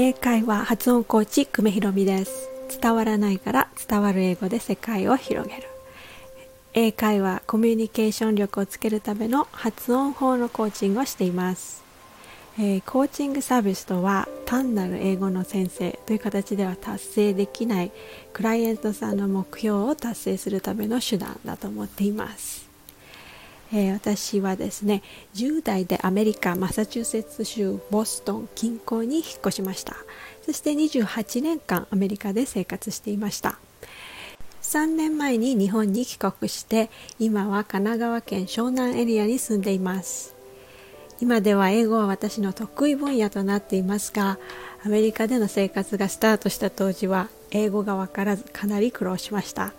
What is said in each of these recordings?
英会話発音コーチ久米ひろみです。伝わらないから伝わる英語で世界を広げる。英会話コミュニケーション力をつけるための発音法のコーチングをしています、えー、コーチングサービスとは単なる英語の先生という形では達成できないクライアントさんの目標を達成するための手段だと思っています。えー、私はですね10代でアメリカマサチューセッツ州ボストン近郊に引っ越しました。そして28年間アメリカで生活していました。3年前に日本に帰国して今は神奈川県湘南エリアに住んでいます。今では英語は私の得意分野となっていますがアメリカでの生活がスタートした当時は英語がわからずかなり苦労しました。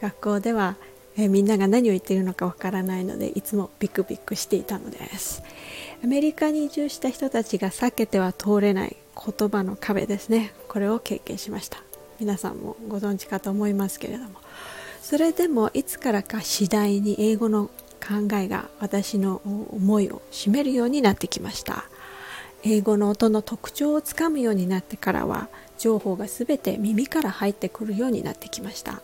学校ではえみんなが何を言っているのかわからないのでいつもビクビクしていたのです。アメリカに移住した人たちが避けては通れない言葉の壁ですね。これを経験しました。皆さんもご存知かと思いますけれども。それでもいつからか次第に英語の考えが私の思いを占めるようになってきました。英語の音の特徴をつかむようになってからは情報が全て耳から入ってくるようになってきました。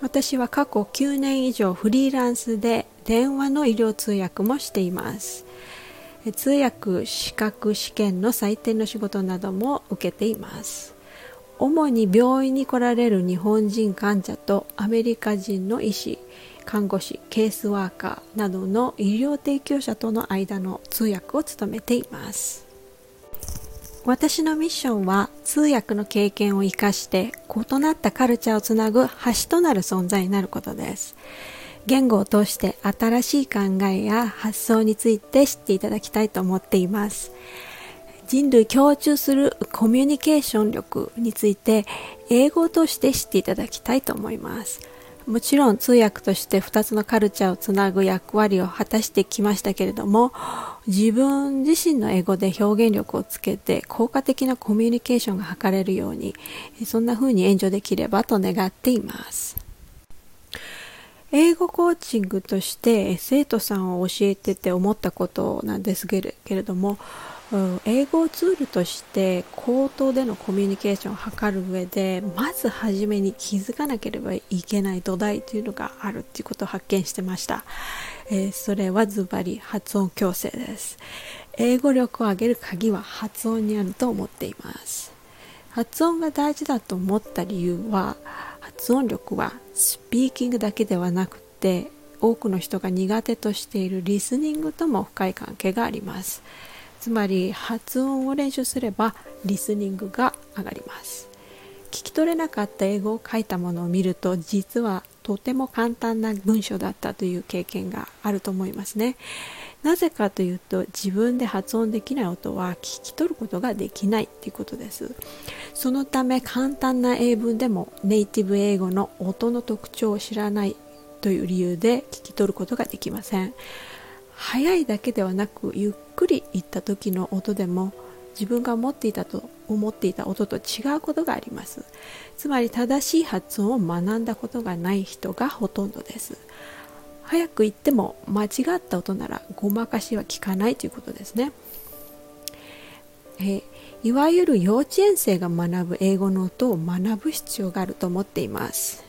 私は過去9年以上フリーランスで電話の医療通訳もしています。通訳資格試験の採点の仕事なども受けています。主に病院に来られる日本人患者とアメリカ人の医師看護師ケースワーカーなどの医療提供者との間の通訳を務めています。私のミッションは通訳の経験を生かして異なったカルチャーをつなぐ橋となる存在になることです。言語を通して新しい考えや発想について知っていただきたいと思っています。人類共通するコミュニケーション力について英語を通して知っていただきたいと思います。もちろん通訳として2つのカルチャーをつなぐ役割を果たしてきましたけれども自分自身の英語で表現力をつけて効果的なコミュニケーションが図れるようにそんな風に援助できればと願っています。英語コーチングとして生徒さんを教えてて思ったことなんですけれども英語ツールとして口頭でのコミュニケーションを図る上でまず初めに気づかなければいけない土台というのがあるということを発見してました、えー、それはズバリ発音矯正です。英語力を上げる鍵は発音にあると思っています。発音が大事だと思った理由は発音力はスピーキングだけではなくて多くの人が苦手としているリスニングとも深い関係があります。つまり発音を練習すればリスニングが上がります。聞き取れなかった英語を書いたものを見ると実はとても簡単な文章だったという経験があると思いますね。なぜかというと自分で発音できない音は聞き取ることができないということです。そのため簡単な英文でもネイティブ英語の音の特徴を知らないという理由で聞き取ることができません。速いだけではなくゆっくり言った時の音でも自分が思っていたと思っていた音と違うことがあります。つまり正しい発音を学んだことがない人がほとんどです。早く言っても間違った音ならごまかしは効かないということですね。えいわゆる幼稚園生が学ぶ英語の音を学ぶ必要があると思っています。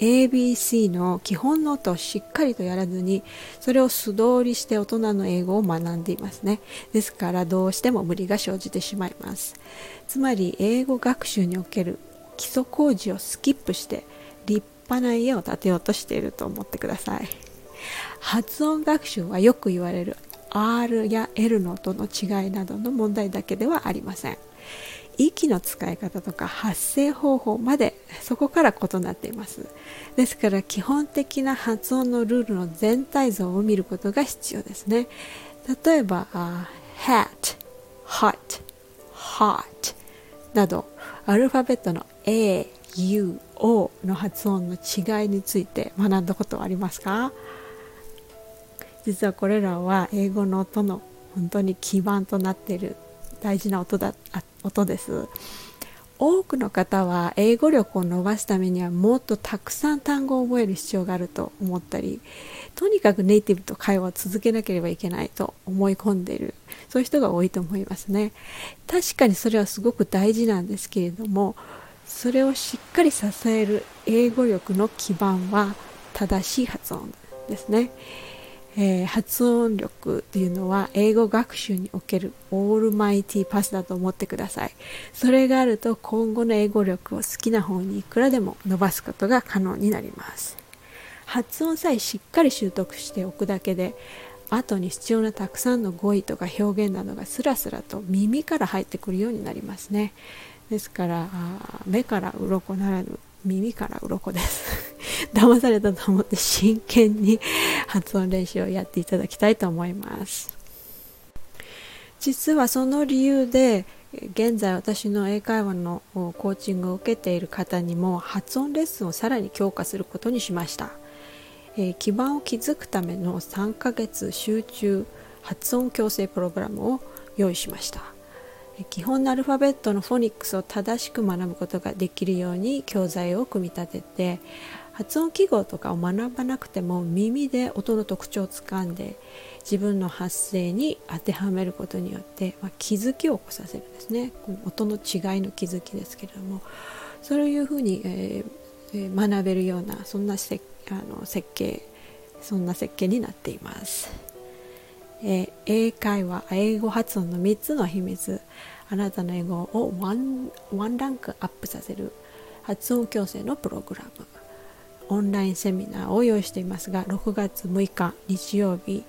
ABC の基本の音をしっかりとやらずにそれを素通りして大人の英語を学んでいますね。ですからどうしても無理が生じてしまいます。つまり英語学習における基礎工事をスキップして立派な家を建てようとしていると思ってください。発音学習はよく言われる R や L の音の違いなどの問題だけではありません。息の使い方とか発声方法までそこから異なっています。ですから基本的な発音のルールの全体像を見ることが必要ですね。例えば、uh, hat, hot, hot などアルファベットの A, U, O の発音の違いについて学んだことはありますか？実はこれらは英語の音の本当に基盤となっている大事な音だ音です。多くの方は英語力を伸ばすためにはもっとたくさん単語を覚える必要があると思ったりとにかくネイティブと会話を続けなければいけないと思い込んでいるそういう人が多いと思いますね。確かにそれはすごく大事なんですけれどもそれをしっかり支える英語力の基盤は正しい発音ですね。えー、発音力っていうのは英語学習におけるオールマイティパスだと思ってください。それがあると今後の英語力を好きな方にいくらでも伸ばすことが可能になります。発音さえしっかり習得しておくだけで後に必要なたくさんの語彙とか表現などがスラスラと耳から入ってくるようになりますね。ですから目から鱗ならぬ耳から鱗です。騙されたと思って真剣に発音練習をやっていただきたいと思います。実はその理由で現在私の英会話のコーチングを受けている方にも発音レッスンをさらに強化することにしました、えー、基盤を築くための3ヶ月集中発音矯正プログラムを用意しました。基本のアルファベットのフォニックスを正しく学ぶことができるように教材を組み立てて発音記号とかを学ばなくても耳で音の特徴をつかんで自分の発声に当てはめることによって、まあ、気づきを起こさせるんですね。この音の違いの気づきですけれども。そういうふうに、えー、学べるようなそんなせあの設計そんな設計になっています、えー、英会話英語発音の3つの秘密。あなたの英語をワンワンランクアップさせる。発音矯正のプログラム。オンラインセミナーを用意していますが6月6日日曜日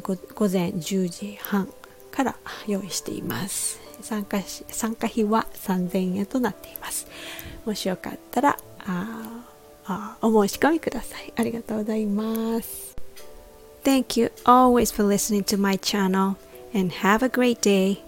午前10時半から用意しています。参加し参加費は3000円となっています。もしよかったらああお申し込みください。ありがとうございます。Thank you always for listening to my channel and have a great day